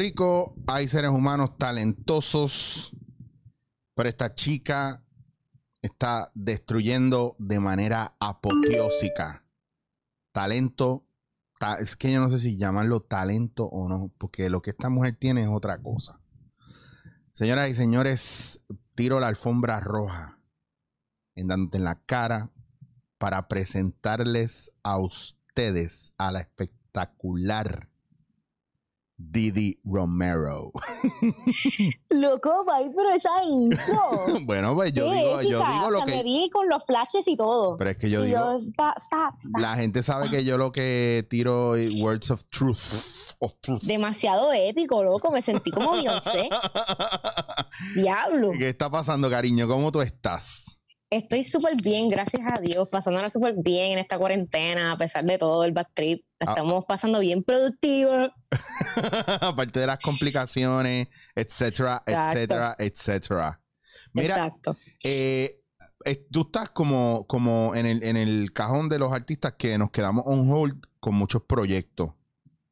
Rico hay seres humanos talentosos, pero esta chica está destruyendo de manera apoteósica. Talento, ta- es que yo no sé si llamarlo talento o no, porque lo que esta mujer tiene es otra cosa. Señoras y señores, tiro la alfombra roja en dándote en la cara para presentarles a ustedes a la espectacular Didi Romero. Loco, bye, pero esa intro. bueno, pues yo Qué digo, yo digo o lo sea, me que. vi con los flashes y todo. Pero es que yo y digo. yo, stop, stop, stop. La gente sabe que yo lo que tiro es words of truth. Of truth. Demasiado épico, loco. Me sentí como Beyoncé. Diablo. ¿Qué está pasando, cariño? ¿Cómo tú estás? Estoy súper bien, gracias a Dios. Pasándola súper bien en esta cuarentena, a pesar de todo el back trip. La Ah. Estamos pasando bien productiva. Aparte de las complicaciones, etcétera, Exacto. etcétera, etcétera. Mira, Exacto. eh, eh, tú estás como, como en, el, en el cajón de los artistas que nos quedamos on hold con muchos proyectos.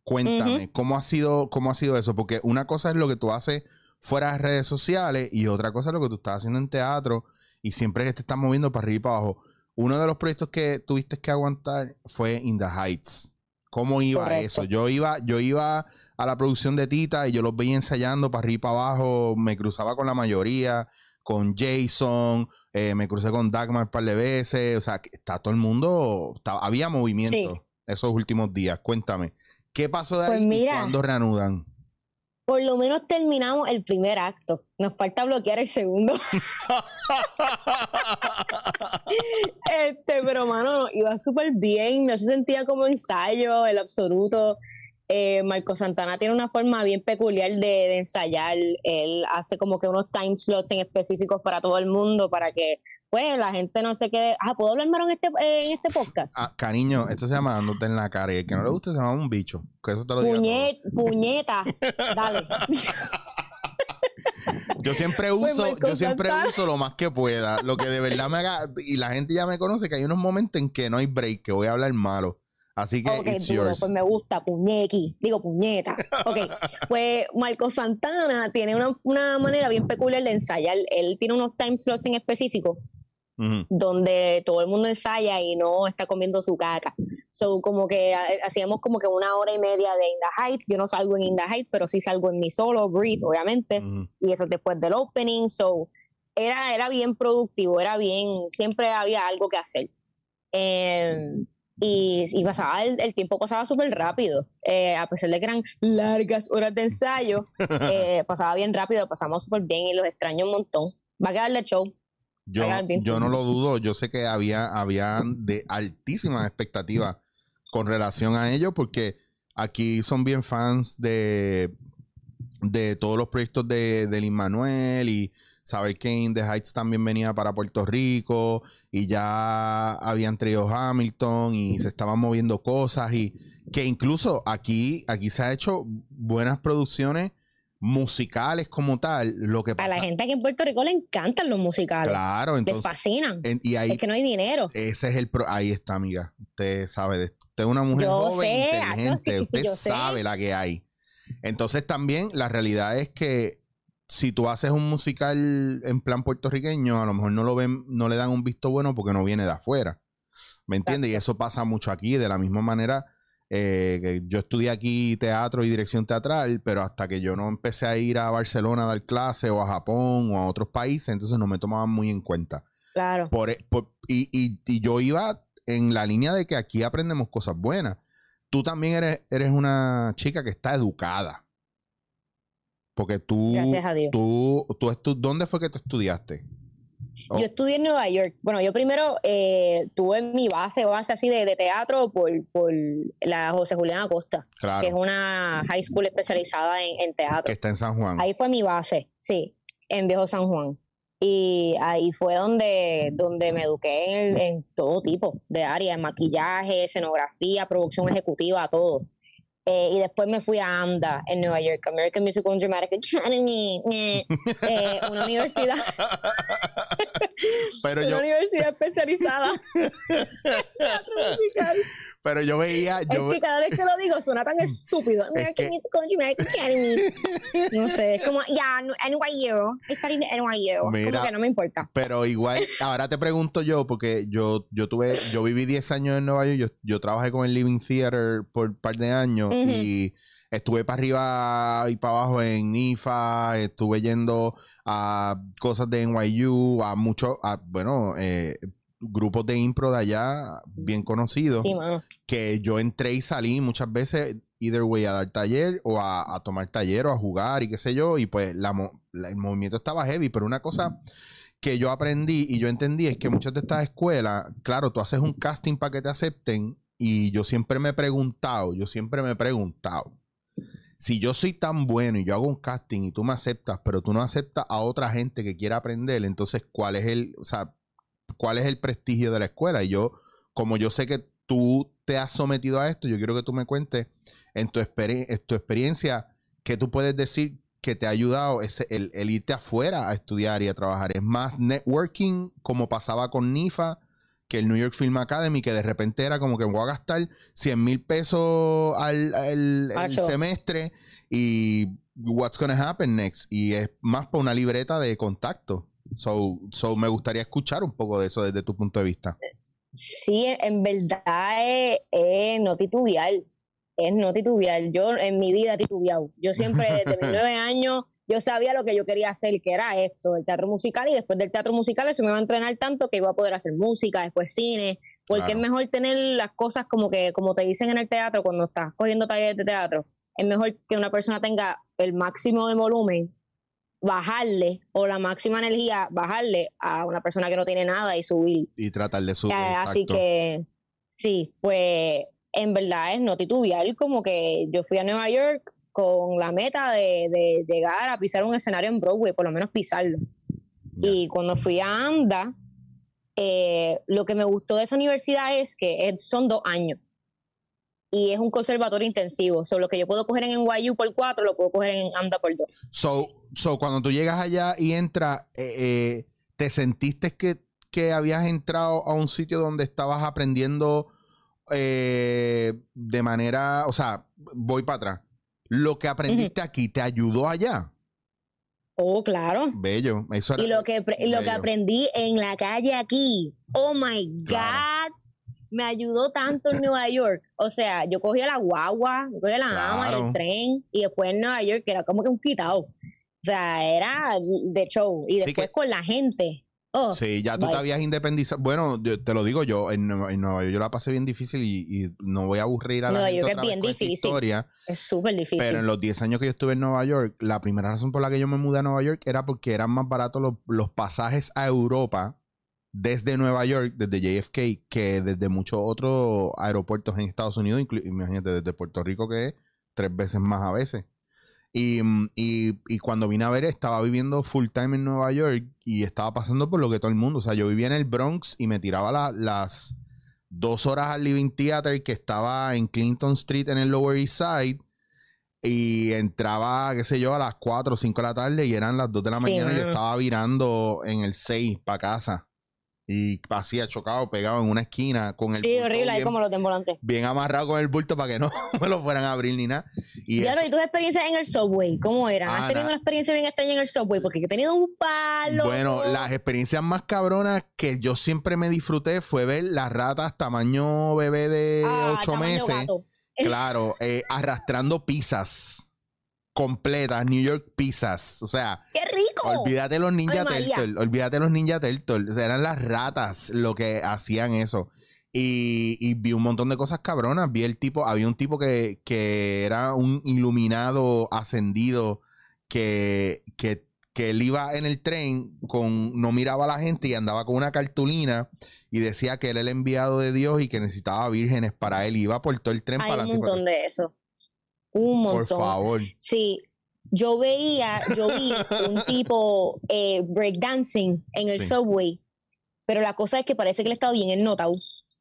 Cuéntame, ¿cómo, ha sido, ¿cómo ha sido eso? Porque una cosa es lo que tú haces fuera de redes sociales y otra cosa es lo que tú estás haciendo en teatro y siempre que te estás moviendo para arriba y para abajo. Uno de los proyectos que tuviste que aguantar fue In the Heights. ¿Cómo iba Correcto. eso? Yo iba, yo iba a la producción de Tita y yo los veía ensayando para arriba y para abajo, me cruzaba con la mayoría, con Jason, eh, me crucé con Dagmar un par de veces, o sea, está todo el mundo, había movimiento Sí. esos últimos días. Cuéntame, ¿qué pasó de Pues ahí y cuándo reanudan? Por lo menos terminamos el primer acto. Nos falta bloquear el segundo. Este, pero mano, iba súper bien, no se sentía como ensayo, el absoluto. Eh, Marco Santana tiene una forma bien peculiar de, de ensayar. Él hace como que unos time slots en específicos para todo el mundo, para que pues la gente no se quede. Ah, ¿puedo hablar malo en este, en este podcast? Ah, cariño, esto se llama dándote en la cara y el que no le guste se llama un bicho. Que eso te lo digo. Puñet, puñeta, dale. Yo siempre Pues, uso, yo siempre uso lo más que pueda. Lo que de verdad me haga. Y la gente ya me conoce que hay unos momentos en que no hay break, que voy a hablar malo. Así que Ok, it's yours. pues me gusta, puñequi, digo puñeta. Ok, pues Marco Santana tiene una, una manera bien peculiar de ensayar. Él tiene unos time slots en específico Ujú. donde todo el mundo ensaya y no está comiendo su caca. So, como que ha- hacíamos como que una hora y media de In the Heights. Yo no salgo en In the Heights, pero sí salgo en mi solo, Breathe, obviamente. Ujú. Y eso es después del opening. So, era, era bien productivo, era bien, siempre había algo que hacer. Eh, y, y pasaba, el, el tiempo pasaba súper rápido. Eh, a pesar de que eran largas horas de ensayo, eh, pasaba bien rápido, pasamos súper bien y los extraño un montón. Va a quedarle show. Yo, yo no lo dudo, yo sé que había, había de altísimas expectativas con relación a ello, porque aquí son bien fans de, de todos los proyectos de, de Lin Manuel y saber que In The Heights también venía para Puerto Rico y ya habían traído Hamilton y se estaban moviendo cosas y que incluso aquí, aquí se ha hecho buenas producciones musicales como tal, lo que A pasa... la gente aquí en Puerto Rico le encantan los musicales. Claro, Les entonces... fascinan. En- y ahí, es que no hay dinero. ese es el pro. Ahí está, amiga. Usted sabe de esto. Usted es una mujer Yo joven, sé, inteligente. Usted yo sé. sabe la que hay. Entonces, también la realidad es que si tú haces un musical en plan puertorriqueño, a lo mejor no lo ven, no le dan un visto bueno porque no viene de afuera. ¿Me entiendes? Y eso pasa mucho aquí. De la misma manera, eh, yo estudié aquí teatro y dirección teatral, pero hasta que yo no empecé a ir a Barcelona a dar clase o a Japón o a otros países, entonces no me tomaban muy en cuenta. Claro. Por, e- por- y, y- y yo iba en la línea de que aquí aprendemos cosas buenas. Tú también eres, eres una chica que está educada. Porque tú, Gracias a Dios. tú, tú ¿dónde fue que tú estudiaste? Oh, Yo estudié en Nueva York. Bueno, yo primero eh, tuve mi base, base así de, de teatro por, por la José Julián Acosta, claro, que es una high school especializada en, en teatro. que está en San Juan. Ahí fue mi base, sí, en Viejo San Juan. Y ahí fue donde, donde me eduqué en, en todo tipo de áreas, en maquillaje, escenografía, producción ejecutiva, todo. Eh, y después me fui a AMDA en Nueva York, American Musical and Dramatic Academy, eh, una universidad, Pero una yo, universidad especializada. en teatro musical. Pero yo veía, yo, es que cada vez que lo digo suena tan estúpido. American que- and Dramatic Academy. No sé, es como, ya, no, NYU, studied at NYU. Mira. Como que no me importa. pero igual, ahora te pregunto yo, porque yo, yo tuve, yo viví 10 años en Nueva York, yo, yo trabajé con el Living Theater por un par de años Ujú. y estuve para arriba y para abajo en IFA, estuve yendo a cosas de NYU, a muchos, bueno, eh, grupos de impro de allá bien conocidos. Sí, que yo entré y salí muchas veces, either way, a dar taller o a, a tomar taller o a jugar y qué sé yo, y pues la la- el movimiento estaba heavy, pero una cosa que yo aprendí y yo entendí es que muchas de estas escuelas, claro, tú haces un casting para que te acepten y yo siempre me he preguntado, yo siempre me he preguntado, si yo soy tan bueno y yo hago un casting y tú me aceptas, pero tú no aceptas a otra gente que quiera aprender, entonces, ¿cuál es el, o sea, cuál es el prestigio de la escuela? Y yo, como yo sé que tú te has sometido a esto, yo quiero que tú me cuentes en tu, experi- en tu experiencia que tú puedes decir que te ha ayudado ese, el, el irte afuera a estudiar y a trabajar. Es más networking, como pasaba con NIFA, que el New York Film Academy, que de repente era como que voy a gastar 100 mil pesos al, al- el Acho. semestre y what's gonna happen next. Y es más para una libreta de contacto. So, so me gustaría escuchar un poco de eso desde tu punto de vista. Sí, en verdad es, es no titubear. Es no titubear. Yo en mi vida he titubeado. Yo siempre, desde mis nueve años, yo sabía lo que yo quería hacer, que era esto, el teatro musical, y después del teatro musical eso me iba a entrenar tanto que iba a poder hacer música, después cine, porque Claro. es mejor tener las cosas como que, como te dicen en el teatro, cuando estás cogiendo talleres de teatro, es mejor que una persona tenga el máximo de volumen, bajarle, o la máxima energía, bajarle a una persona que no tiene nada y subir. Y tratar de subir. Eh, así que sí, pues en verdad es no titubear, como que yo fui a Nueva York con la meta de, de llegar a pisar un escenario en Broadway, por lo menos pisarlo. Y cuando fui a AMDA, eh, lo que me gustó de esa universidad es que son dos años. Y es un conservatorio intensivo. So, lo que yo puedo coger en NYU por cuatro, lo puedo coger en AMDA por dos. So, so, cuando tú llegas allá y entras, eh, eh, ¿te sentiste que, que habías entrado a un sitio donde estabas aprendiendo eh, de manera, o sea, voy para atrás. Lo que aprendiste aquí te ayudó allá. Oh, claro. Bello. Eso era, Y lo que, lo que aprendí en la calle aquí, oh my Claro. Me ayudó tanto en Nueva York. O sea, yo cogía la guagua, yo cogía la ama, Claro. el tren, y después en Nueva York era como que un quitado. O sea, era de show. Y después que- con la gente. Oh, Sí, ya tú te habías independizado. Bueno, yo te lo digo yo, en Nueva, en Nueva York yo la pasé bien difícil y, y no voy a aburrir a la Nueva gente York es otra bien difícil. historia. es súper difícil. Pero en los 10 años que yo estuve en Nueva York, la primera razón por la que yo me mudé a Nueva York era porque eran más baratos los, los pasajes a Europa desde Nueva York, desde JFK, que desde muchos otros aeropuertos en Estados Unidos, imagínate, desde Puerto Rico, que es tres veces más a veces. Y, y- y cuando vine a ver, estaba viviendo full time en Nueva York y estaba pasando por lo que todo el mundo. O sea, yo vivía en el Bronx y me tiraba la- las dos horas al Living Theater que estaba en Clinton Street en el Lower East Side. Y entraba, qué sé yo, a las 4 o 5 de la tarde y eran las 2 de la Sí, mañana y yo estaba virando en el 6 para casa. Y hacía chocado, pegado en una esquina con el sí, horrible, ahí bien, como los bien amarrado con el bulto para que no me lo fueran a abrir ni nada. Y Claro, ¿y tus experiencias en el subway? ¿Cómo eran? Ah, ¿Has tenido na- una experiencia bien extraña en el subway? Porque yo he tenido un palo. Bueno, las experiencias más cabronas que yo siempre me disfruté fue ver las ratas tamaño bebé de Ah, 8 tamaño meses. gato. Claro, eh, arrastrando pizzas completas, New York pizzas. O sea, ¡Qué rico! olvídate los Ninja. Turtles, olvídate los Ninja Turtles. O sea, eran las ratas lo que hacían eso. Y, y vi un montón de cosas cabronas. Vi el tipo, había un tipo que, que era un iluminado ascendido que, que, que él iba en el tren con, no miraba a la gente y andaba con una cartulina y decía que él era el enviado de Dios y que necesitaba vírgenes para él. Iba por todo el tren Hay para un montón de eso. Un montón. Por favor. Sí, yo veía, yo vi un tipo eh, breakdancing en el Sí. subway, pero la cosa es que parece que él estaba bien ennotado.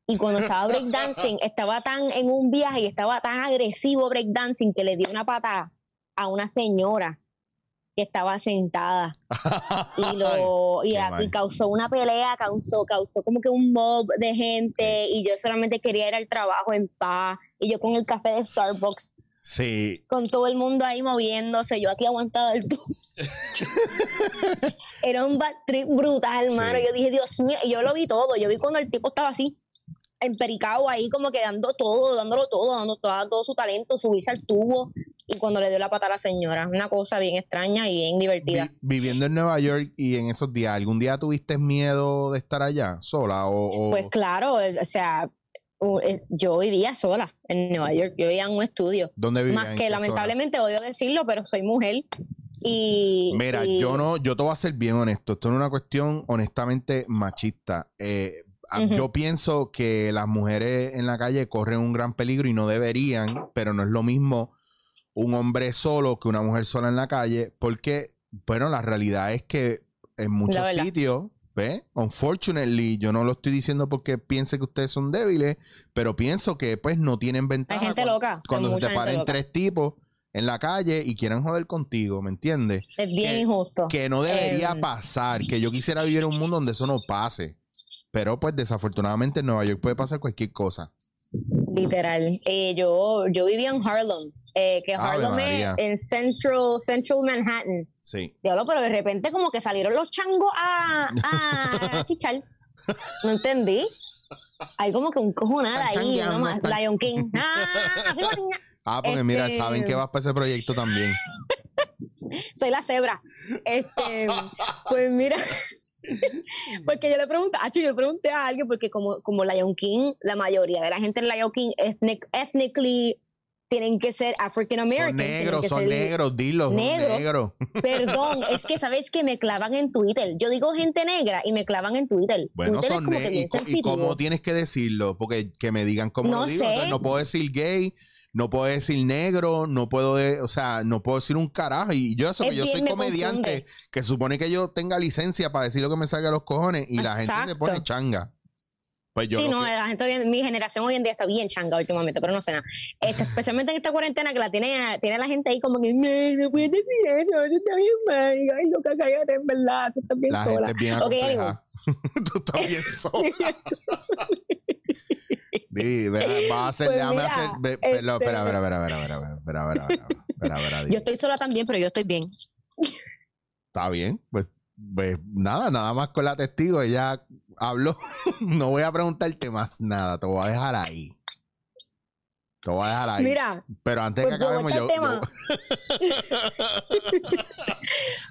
Y cuando estaba breakdancing, estaba tan en un viaje y estaba tan agresivo breakdancing que le dio una patada a una señora que estaba sentada y lo y, a- causó una pelea, causó causó como que un mob de gente y yo solamente quería ir al trabajo en paz y yo con el café de Starbucks Sí, con todo el mundo ahí moviéndose, yo aquí aguantada el tubo. Era un bad trip brutal, hermano. Sí. Yo dije, Dios mío, y yo lo vi todo. Yo vi cuando el tipo estaba así, empericado ahí, como que dando todo, dándolo todo, dando todo, todo su talento, subirse al tubo. Y cuando le dio la pata a la señora, una cosa bien extraña y bien divertida. Vi- viviendo en Nueva York y en esos días, ¿algún día tuviste miedo de estar allá sola? O, o- Pues claro, o sea, yo vivía sola en Nueva York, yo vivía en un estudio. ¿Dónde vivías? Más ¿En que zona? lamentablemente odio decirlo, pero soy mujer. Y, Mira, y- yo no, yo te voy a ser bien honesto. Esto es una cuestión honestamente machista. Eh. Yo pienso que las mujeres en la calle corren un gran peligro y no deberían, pero no es lo mismo un hombre solo que una mujer sola en la calle, porque, bueno, la realidad es que en muchos sitios, ¿ves? Unfortunately, yo no lo estoy diciendo porque piense que ustedes son débiles, pero pienso que pues no tienen ventaja. Hay gente cuando- loca. Cuando se te paren tres tipos en la calle y quieran joder contigo, ¿me entiendes? Es bien que- injusto. que no debería Em. pasar, que yo quisiera vivir en un mundo donde eso no pase. Pero pues desafortunadamente en Nueva York puede pasar cualquier cosa. Literal. Eh, yo, yo vivía en Harlem, eh, que Harlem es en Central, Central Manhattan. Sí. Diablo, pero de repente como que salieron los changos a, a chichar. No entendí. Hay como que un cojonada ahí, changueando, ¿no? más? están- Lion King. Ah. Ah, porque mira, Este- saben que vas para ese proyecto también. Soy la cebra. Este, pues mira, porque yo le pregunté, ah, yo le pregunté a alguien, porque como, como Lion King, la mayoría de la gente en Lion King ethnic, ethnically tienen que ser African Son American. negros, son negros, dilo, son negro. negros. Perdón, es que sabes que me clavan en Twitter. Yo digo gente negra y me clavan en Twitter. Bueno, Twitter son negros. ¿Y, cómo tienes que decirlo? Porque que me digan cómo No lo digo. sé. Entonces, no puedo decir gay, no puedo decir negro, no puedo, de- o sea, no puedo decir un carajo. Y yo eso, Es que yo soy me comediante, confunde. que supone que yo tenga licencia para decir lo que me salga de los cojones y la gente se pone changa. Pues yo sí, no, que- la gente hoy en- mi generación hoy en día está bien changa últimamente, pero no sé nada. Este, especialmente en esta cuarentena que la tiene, tiene la gente ahí como que, no, no puedes decir eso, eso está bien mal, ay, loca, cállate, en verdad, tú estás bien La sola. gente es bien Ok, anyway. Tú estás bien sola. Ve- va a hacer, Pues déjame mira, hacer. ve- este- espera, espera, espera, espera, espera, espera, espera, espera, espera. Yo estoy sola también, pero yo estoy bien. Está bien, pues, pues nada, nada más con la testigo, ella habló. no voy a preguntarte más nada, te voy a dejar ahí. Te voy a dejar ahí. Mira, Pero antes pues que acabemos, yo. vuelta al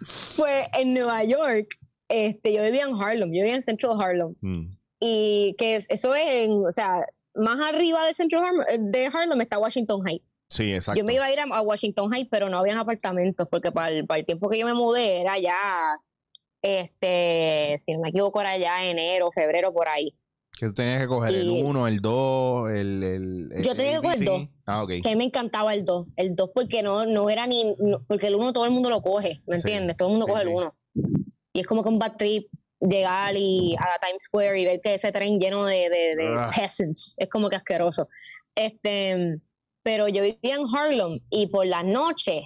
fue en Nueva York, este, yo vivía en Harlem, yo vivía en Central Harlem. yo- Mm, Y que es- eso es en, o sea, más arriba de Central Harlem, de Harlem está Washington Heights. sí, exacto. Yo me iba a ir a, a Washington Heights, pero no habían apartamentos, porque para el, para el tiempo que yo me mudé era ya, este, si no me equivoco, era ya enero, febrero, por ahí. Que tú tenías que coger el Y- 1, el 2, el, el, el- Yo tenía que coger ABC. dos. Ah, ok. Que a mí me encantaba el 2, el 2 porque no, no era ni, no- porque el 1 todo el mundo lo coge, ¿me Sí, entiendes? Todo el mundo sí, coge sí. el 1. Y es como que un bad trip llegar y a Times Square y ver que ese tren lleno de, de, de Ah. peasants es como que asqueroso. Este, pero yo vivía en Harlem y por las noches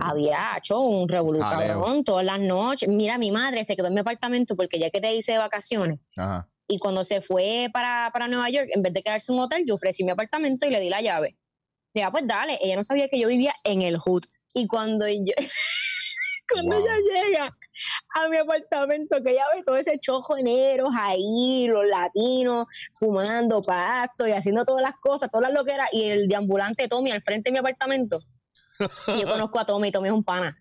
había hecho un revolución todas las noches. Mira, mi madre se quedó en mi apartamento porque ya que te hice de vacaciones Ajá. y cuando se fue para, para Nueva York, en vez de quedarse en un hotel, yo ofrecí mi apartamento y le di la llave. Ya, pues dale, ella no sabía que yo vivía en el hood. Y cuando yo, cuando Wow. ella llega a mi apartamento, que ella ve todo ese chojo de negros ahí, los latinos, fumando pasto y haciendo todas las cosas, todas las loqueras, y el deambulante Tommy al frente de mi apartamento. Yo conozco a Tommy, Tommy es un pana.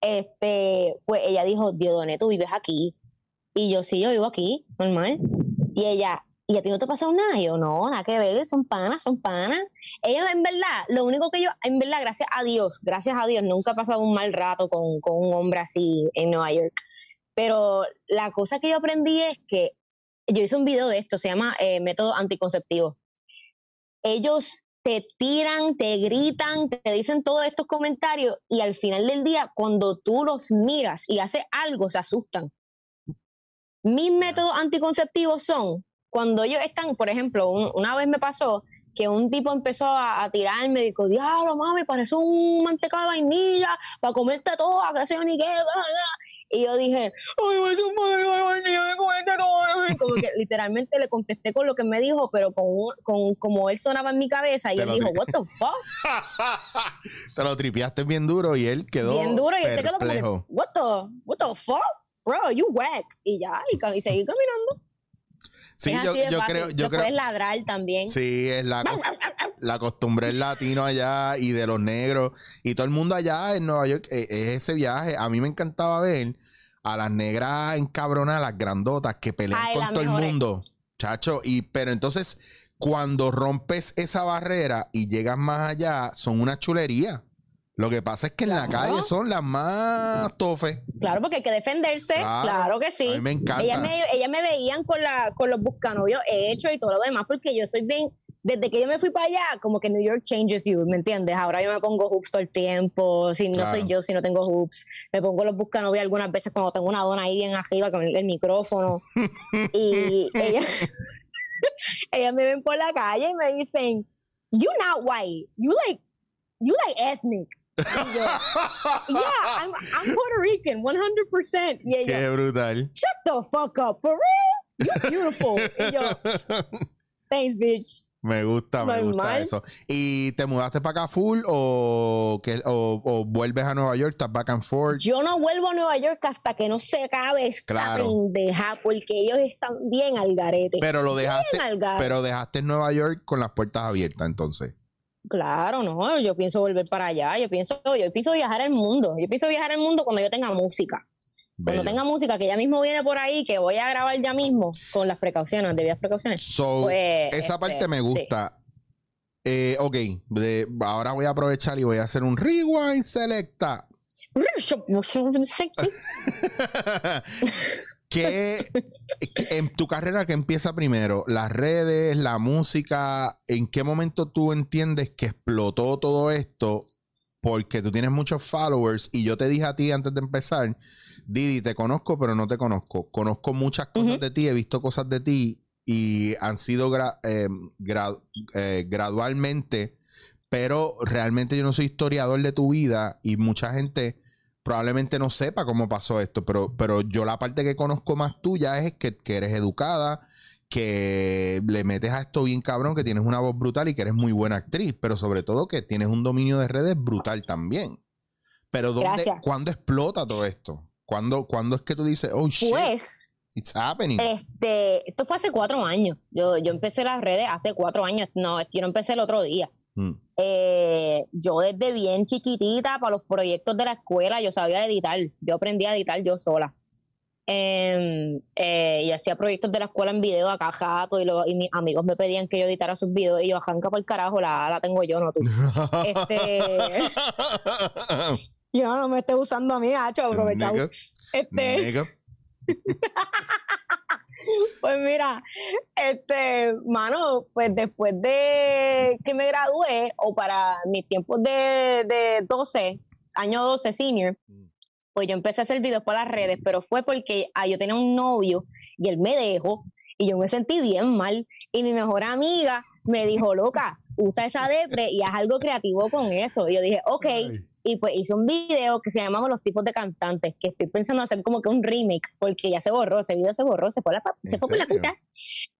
Este, pues ella dijo, Diodone, tú vives aquí. Y yo, sí, yo vivo aquí, normal. Y ella, ¿y a ti no te ha pasado nada? Y yo, no, nada que ver, son panas, son panas. Ellos, en verdad, lo único que yo, en verdad, gracias a Dios, gracias a Dios, nunca he pasado un mal rato con, con un hombre así en Nueva York. Pero la cosa que yo aprendí es que yo hice un video de esto, se llama eh, Método Anticonceptivo. Ellos te tiran, te gritan, te dicen todos estos comentarios y al final del día, cuando tú los miras y haces algo, se asustan. Mis métodos anticonceptivos son cuando ellos están, por ejemplo, un- una vez me pasó que un tipo empezó a, a tirarme, dijo, diablo, mami, parece un mantecado de vainilla para comerte toda, que sé yo ni qué, bla, bla". Y yo dije, Como que literalmente le contesté con lo que me dijo, pero con, un- con como él sonaba en mi cabeza y Te él dijo, di- what the fuck? Te lo tripeaste bien duro y él quedó Bien duro y él se quedó como what the, what the fuck? Bro, you whack. Y ya, y, y seguí caminando. Sí, es yo, yo creo, yo creo, puedes ladrar también. sí, es la, la costumbre del latino allá y de los negros y todo el mundo allá en Nueva York, eh, es ese viaje. A mí me encantaba ver a las negras encabronadas, las grandotas que pelean Ay, con todo el mundo, chacho. Y, pero entonces, cuando rompes esa barrera y llegas más allá, son una chulería. Lo que pasa es que en la calle son las más tofes. Claro, porque hay que defenderse. Claro. Claro, que sí. A mí me encanta. Ellas me, ellas me veían con, la, con los buscanovios hechos y todo lo demás, porque yo soy bien, desde que yo me fui para allá, como que New York changes you, ¿me entiendes? Ahora yo me pongo hoops todo el tiempo, si no Claro. soy yo, si no tengo hoops, me pongo los buscanovios algunas veces cuando tengo una dona ahí bien arriba con el, el micrófono. y ellas, ellas me ven por la calle y me dicen, you not white, you like, you like ethnic. Y yo, yeah, I'm, I'm Puerto Rican, 100%. Y ella, Qué brutal. shut the fuck up, for real? You're beautiful. y yo, thanks, bitch. Me gusta, me gusta eso. ¿Y te mudaste para acá full o, que, o, o vuelves a Nueva York? ¿Estás back and forth? Yo no vuelvo a Nueva York hasta que no se acabe esta Claro. pendeja, porque ellos están bien al garete. Pero lo dejaste, bien al garete. pero dejaste en Nueva York con las puertas abiertas entonces. Claro, no, yo pienso volver para allá, yo pienso, yo pienso viajar al mundo, yo pienso viajar al mundo cuando yo tenga música. Cuando tenga música que ya mismo viene por ahí, que voy a grabar ya mismo, con las precauciones, debidas precauciones. So, Pues, esa este, parte me sí. gusta. Eh, ok, de- ahora voy a aprovechar y voy a hacer un rewind selecta. ¿Qué en tu carrera que empieza primero? Las redes, la música, ¿en qué momento tú entiendes que explotó todo esto? Porque tú tienes muchos followers y yo te dije a ti antes de empezar, Didi, te conozco pero no te conozco. Conozco muchas cosas de ti, he visto cosas de ti y han sido gra- eh, gra- eh, gradualmente, pero realmente yo no soy historiador de tu vida y mucha gente probablemente no sepa cómo pasó esto, pero, pero yo la parte que conozco más tuya es que, que eres educada, que le metes a esto bien cabrón, que tienes una voz brutal y que eres muy buena actriz, pero sobre todo que tienes un dominio de redes brutal también. Pero ¿dónde, Gracias. ¿cuándo explota todo esto? ¿Cuándo, ¿Cuándo es que tú dices, oh shit, Pues, it's happening? este, esto fue hace cuatro años. Yo, yo empecé las redes hace cuatro años. No, yo no empecé el otro día. Mm. Eh, yo desde bien chiquitita para los proyectos de la escuela yo sabía editar, yo aprendí a editar yo sola. Em, eh, y hacía proyectos de la escuela en video acá jato y, lo- y mis amigos me pedían que yo editara sus videos y yo arranca por el carajo, la, la tengo yo, no tú. Este, yo no me estés usando a mí, hacho, aprovechado. Este. Pues mira, este, mano, pues después de que me gradué, o para mis tiempos de, de 12, año 12 senior, pues yo empecé a hacer videos por las redes, pero fue porque ah, yo tenía un novio y él me dejó y yo me sentí bien mal. Y mi mejor amiga me dijo, loca, usa esa depre y haz algo creativo con eso. Y yo dije, ok. Ay. Y pues hice un video que se llamaba Los tipos de cantantes, que estoy pensando hacer como que un remake, porque ya se borró, ese video se borró, se fue, la, se ¿En fue por la puta.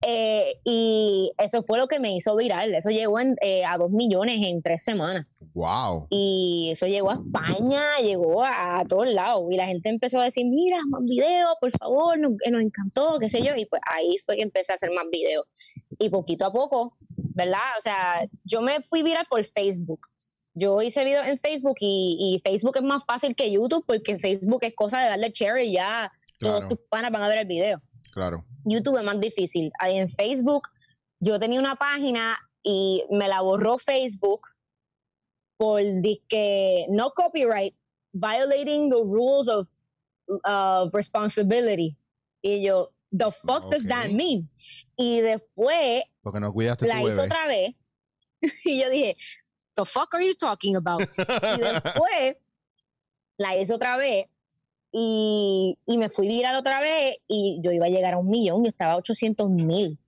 Eh, y eso fue lo que me hizo viral. Eso llegó en, eh, a dos millones en tres semanas. Wow. Y eso llegó a España, llegó a, a todos lados. Y la gente empezó a decir, mira, más videos, por favor, nos, eh, nos encantó, qué sé yo. Y pues ahí fue que empecé a hacer más videos. Y poquito a poco, ¿verdad? O sea, yo me fui viral por Facebook. Yo hice videos en Facebook y, y Facebook es más fácil que YouTube porque en Facebook es cosa de darle share y ya todos tus panas van a ver el video. claro. YouTube es más difícil. Ahí en Facebook, yo tenía una página y me la borró Facebook por que no copyright, violating the rules of, of responsibility. Y yo, the fuck does that mean? Y después no la tu hizo bebé. otra vez y yo dije, the fuck are you talking about? Y después la hice otra vez y, y me fui viral otra vez y yo iba a llegar a un millón, yo estaba a 800 mil.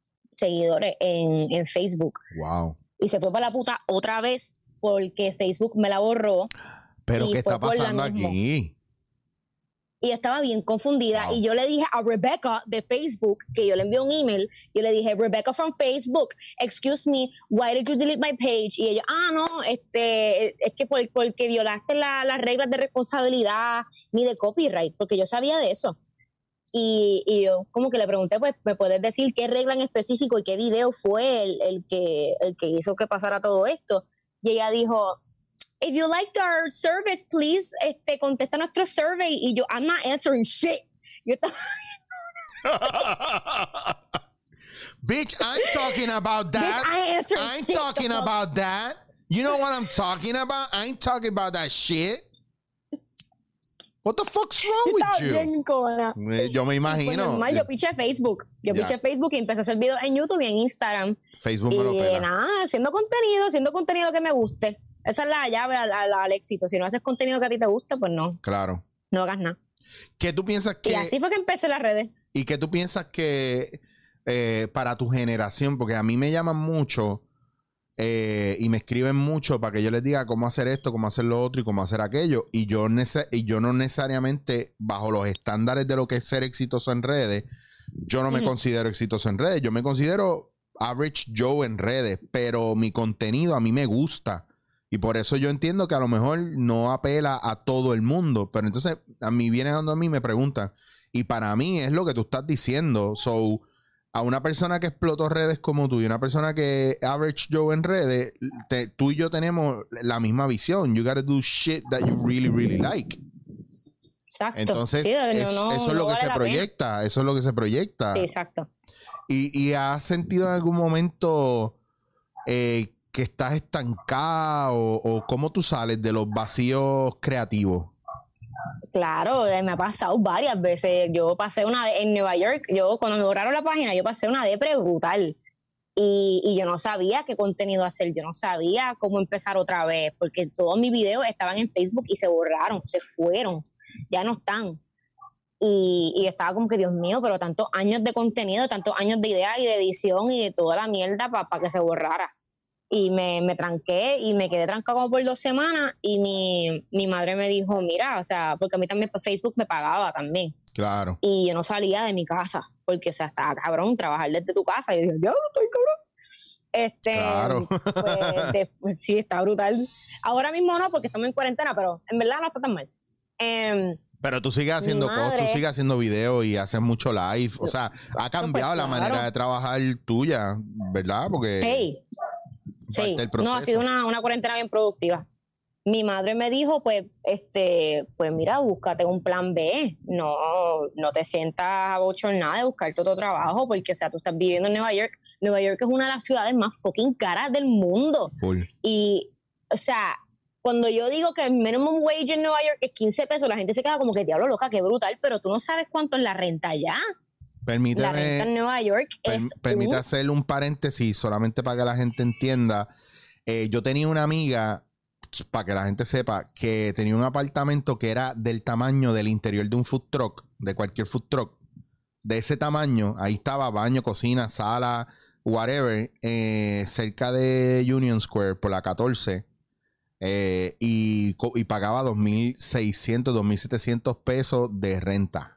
seguidores en, en Facebook. Wow. Y se fue para la puta otra vez porque Facebook me la borró. Pero ¿qué está pasando aquí? Y estaba bien confundida Wow. y yo le dije a Rebecca de Facebook que yo le envié un email yo le dije Rebecca from Facebook excuse me why did you delete my page y ella ah no este es que por- porque violaste la- las reglas de responsabilidad ni de copyright porque yo sabía de eso. Y, y yo como que le pregunté pues me puedes decir qué regla en específico y qué video fue el, el que el que hizo que pasara todo esto y ella dijo if you liked our service, please, este, contesta nuestro survey. Y yo, I'm not answering shit. Yo Bitch, I'm talking about that. bitch, I shit. talking about that. You know what I'm talking about? I ain't talking about that shit. What the fuck's wrong with you? bien. Eh, Yo me Pues imagino. normal, yo piché Facebook. Yo Ya. piché Facebook y empecé a hacer videos en YouTube y en Instagram. Facebook me lo Y pela. nada, haciendo contenido, haciendo contenido que me guste. Esa es la llave al, al- al éxito. Si no haces contenido que a ti te guste, pues no, Claro. no hagas nada. ¿Qué tú piensas que Y así fue que empecé las redes. ¿Y qué tú piensas que eh, para tu generación? Porque a mí me llaman mucho eh, y me escriben mucho para que yo les diga cómo hacer esto, cómo hacer lo otro y cómo hacer aquello. Y yo, y yo no necesariamente, bajo los estándares de lo que es ser exitoso en redes, yo no me considero exitoso en redes. Yo me considero average Joe en redes, pero mi contenido a mí me gusta. Y por eso yo entiendo que a lo mejor no apela a todo el mundo. Pero entonces a mí viene dando a mí y me preguntan. Y para mí es lo que tú estás diciendo. So, a una persona que explotó redes como tú y una persona que average Joe en redes, te- tú y yo tenemos la misma visión. You gotta do shit that you really, really like. Exacto. Entonces, Sí, no, es- no, eso es lo que se pena. proyecta. Eso es lo que se proyecta. Sí, exacto. Y, y has sentido en algún momento eh, que estás estancado o, cómo tú sales de los vacíos creativos. Claro, eh, me ha pasado varias veces. Yo pasé una vez en Nueva York, yo cuando me borraron la página, yo pasé una depre brutal. Y, y yo no sabía qué contenido hacer, yo no sabía cómo empezar otra vez, porque todos mis videos estaban en Facebook y se borraron, se fueron, ya no están. Y, y estaba como que, Dios mío, pero tantos años de contenido, tantos años de ideas y de edición y de toda la mierda para que se borrara. Y me, me tranqué y me quedé trancado como por dos semanas y mi, mi madre me dijo, mira, o sea, porque a mí también pues, Facebook me pagaba también Claro. y yo no salía de mi casa porque, o sea, estaba cabrón trabajar desde tu casa. Y yo dije, ya, estoy cabrón. Este, Claro. pues, sí, está brutal. Ahora mismo no, porque estamos en cuarentena, pero en verdad no está tan mal. Em, Pero tú sigues haciendo cosas, tú sigues haciendo videos y haces mucho live. O sea, ha cambiado la claro. manera de trabajar tuya, ¿verdad? Porque hey, sí, del no, ha sido una, una cuarentena bien productiva. Mi madre me dijo, pues, este, pues mira, búscate un plan B. No, no te sientas abochornada de buscarte otro trabajo, porque, o sea, tú estás viviendo en Nueva York. Nueva York es una de las ciudades más fucking caras del mundo. full. Y, o sea, cuando yo digo que el minimum wage en Nueva York es 15 pesos, la gente se queda como que diablo loca, qué brutal, pero tú no sabes cuánto es la renta allá. La renta en Permíteme, Nueva York per- es permite un- hacer un paréntesis solamente para que la gente entienda. Eh, yo tenía una amiga, para que la gente sepa, que tenía un apartamento que era del tamaño del interior de un food truck, de cualquier food truck. De ese tamaño, ahí estaba baño, cocina, sala, whatever, eh, cerca de Union Square por la 14. eh, y, y pagaba 2.600, 2.700 pesos de renta.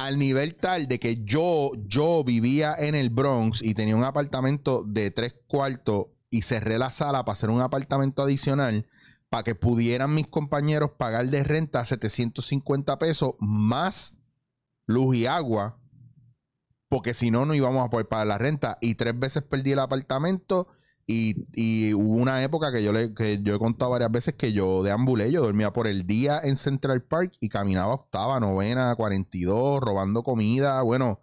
Al nivel tal de que yo, yo vivía en el Bronx y tenía un apartamento de tres cuartos y cerré la sala para hacer un apartamento adicional para que pudieran mis compañeros pagar de renta 750 pesos más luz y agua. Porque si no, no íbamos a poder pagar la renta. Y tres veces perdí el apartamento. Y, hubo una época que yo, le, que yo he contado varias veces que yo deambulé. Yo dormía por el día en Central Park y caminaba octava, novena, 42, robando comida. Bueno,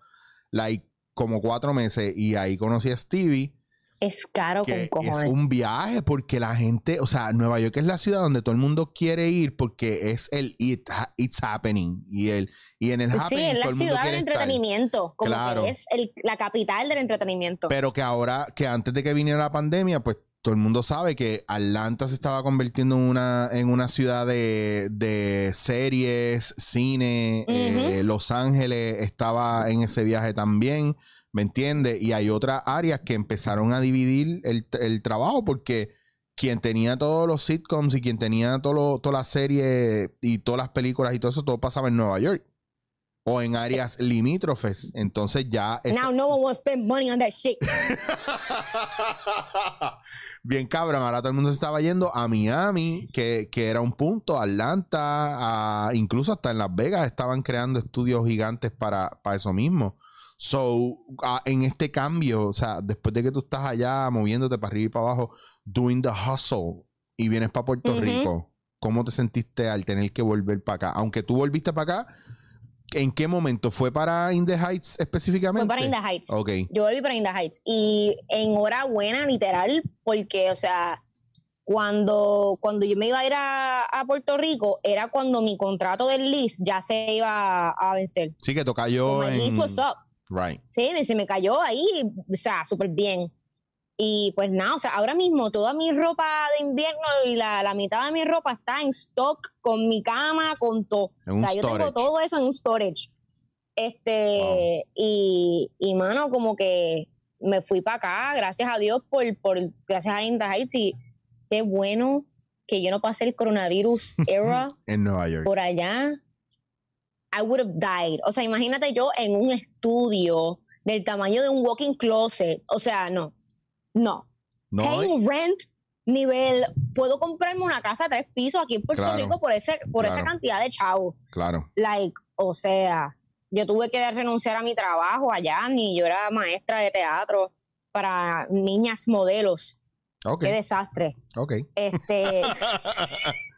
like, como cuatro meses. Y ahí conocí a Stevie es caro que con es cojones. un viaje porque la gente, o sea, Nueva York es la ciudad donde todo el mundo quiere ir porque es el it, it's happening y el y en el Sí, happening es la todo el mundo ciudad del estar. entretenimiento, como Claro. que es el- la capital del entretenimiento. Pero que ahora, que antes de que viniera la pandemia, pues todo el mundo sabe que Atlanta se estaba convirtiendo en una, en una ciudad de, de series, cine, eh, Los Ángeles estaba en ese viaje también, ¿Me entiendes? Y hay otras áreas que empezaron a dividir el, el trabajo porque quien tenía todos los sitcoms y quien tenía todas las series y todas las películas y todo eso, todo pasaba en Nueva York o en áreas limítrofes. Entonces ya... Now no one will spend money on that shit. Bien cabrón, ahora todo el mundo se estaba yendo a Miami, que, que era un punto, Atlanta, a- incluso hasta en Las Vegas estaban creando estudios gigantes para, para eso mismo. So, ah, en este cambio, o sea, después de que tú estás allá moviéndote para arriba y para abajo, doing the hustle, y vienes para Puerto. Rico, ¿cómo te sentiste al tener que volver para acá? Aunque tú volviste para acá, ¿en qué momento? ¿Fue para In the Heights específicamente? Fue para In the Heights. Ok. Yo volví para In the Heights. Y enhorabuena, literal, porque, o sea, cuando, cuando yo me iba a ir a, a Puerto Rico, era cuando mi contrato del lease ya se iba a, vencer. Sí, que toca So yo my en... lease was up. Right. Sí, se me cayó ahí, o sea, súper bien. Y pues nada, o sea, ahora mismo toda mi ropa de invierno y la, la mitad de mi ropa está en stock con mi cama, con todo. O sea, yo tengo todo eso en un storage. Este, y, y mano, como que me fui para acá, gracias a Dios por, por gracias a Inda Heights, y qué bueno que yo no pasé el coronavirus era En Nueva York. por allá, I would have died. O sea, imagínate yo en un estudio del tamaño de un walking closet. O sea, no, no. No, Paying rent, nivel, puedo comprarme una casa de tres pisos aquí en Puerto Claro, Rico por, ese, por esa cantidad de chavos. claro. Like, o sea, yo tuve que renunciar a mi trabajo allá, ni yo era maestra de teatro para niñas modelos. Ok, Qué desastre. ok. Este.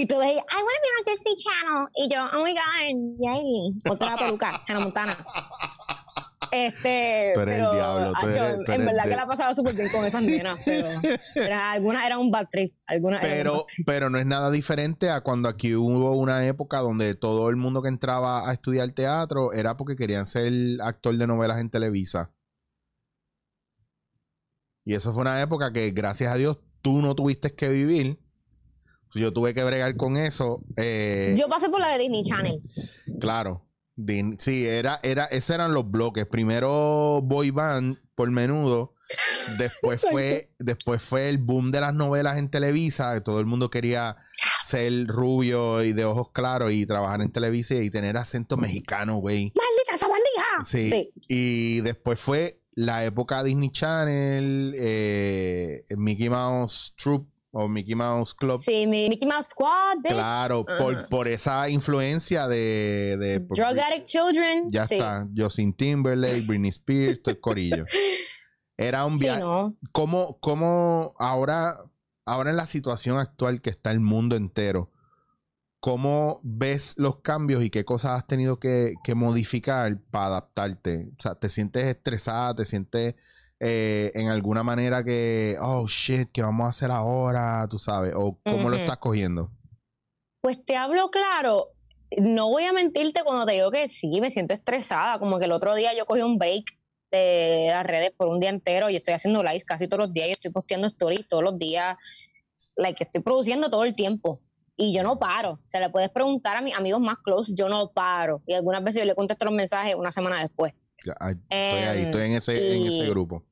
y todos ellos, I want to be on Disney Channel. Y yo, oh my God, yay. Otra peluca, Hannah Montana. Este. Tú eres el pero, diablo, tú tú en verdad de- que la pasaba súper bien con esas nenas, pero. era- algunas eran un bad trip. Algunas Pero, bad trip. pero no es nada diferente a cuando aquí hubo una época donde todo el mundo que entraba a estudiar teatro era porque querían ser actor de novelas en Televisa. Y eso fue una época que, gracias a Dios, tú no tuviste que vivir. Yo tuve que bregar con eso. eh, Yo pasé por la de Disney Channel. Claro. Din- Sí, era, era, esos eran los bloques. Primero boy band por menudo. Después fue, después fue el boom de las novelas en Televisa. que Todo el mundo quería ser rubio y de ojos claros y trabajar en Televisa y tener acento mexicano, güey. ¡Maldita sabandija! Sí. Y después fue la época Disney Channel, eh, Mickey Mouse Troop o Mickey Mouse Club. Sí, mi Mickey Mouse Squad, bitch. Claro, por, por esa influencia de, de- por- Drug Addict Children. ya sí. está. Justin Timberlake, Britney Spears, todo el corillo. Era un Sí, viaje. no. ¿Cómo, cómo ahora, ahora en la situación actual que está el mundo entero, cómo ves los cambios y qué cosas has tenido que, que modificar para adaptarte? O sea, ¿te sientes estresada? ¿Te sientes eh, en alguna manera que, oh shit, ¿qué vamos a hacer ahora? Tú sabes, o cómo lo estás cogiendo? Pues te hablo claro. No voy a mentirte cuando te digo que sí, me siento estresada. Como que el otro día yo cogí un break de las redes por un día entero y estoy haciendo lives casi todos los días y estoy posteando stories todos los días. Like, estoy produciendo todo el tiempo y yo no paro. O sea, le puedes preguntar a mis amigos más close, yo no paro. Y algunas veces yo le contesto los mensajes una semana después. Estoy ahí, Em, estoy en ese, en ese grupo.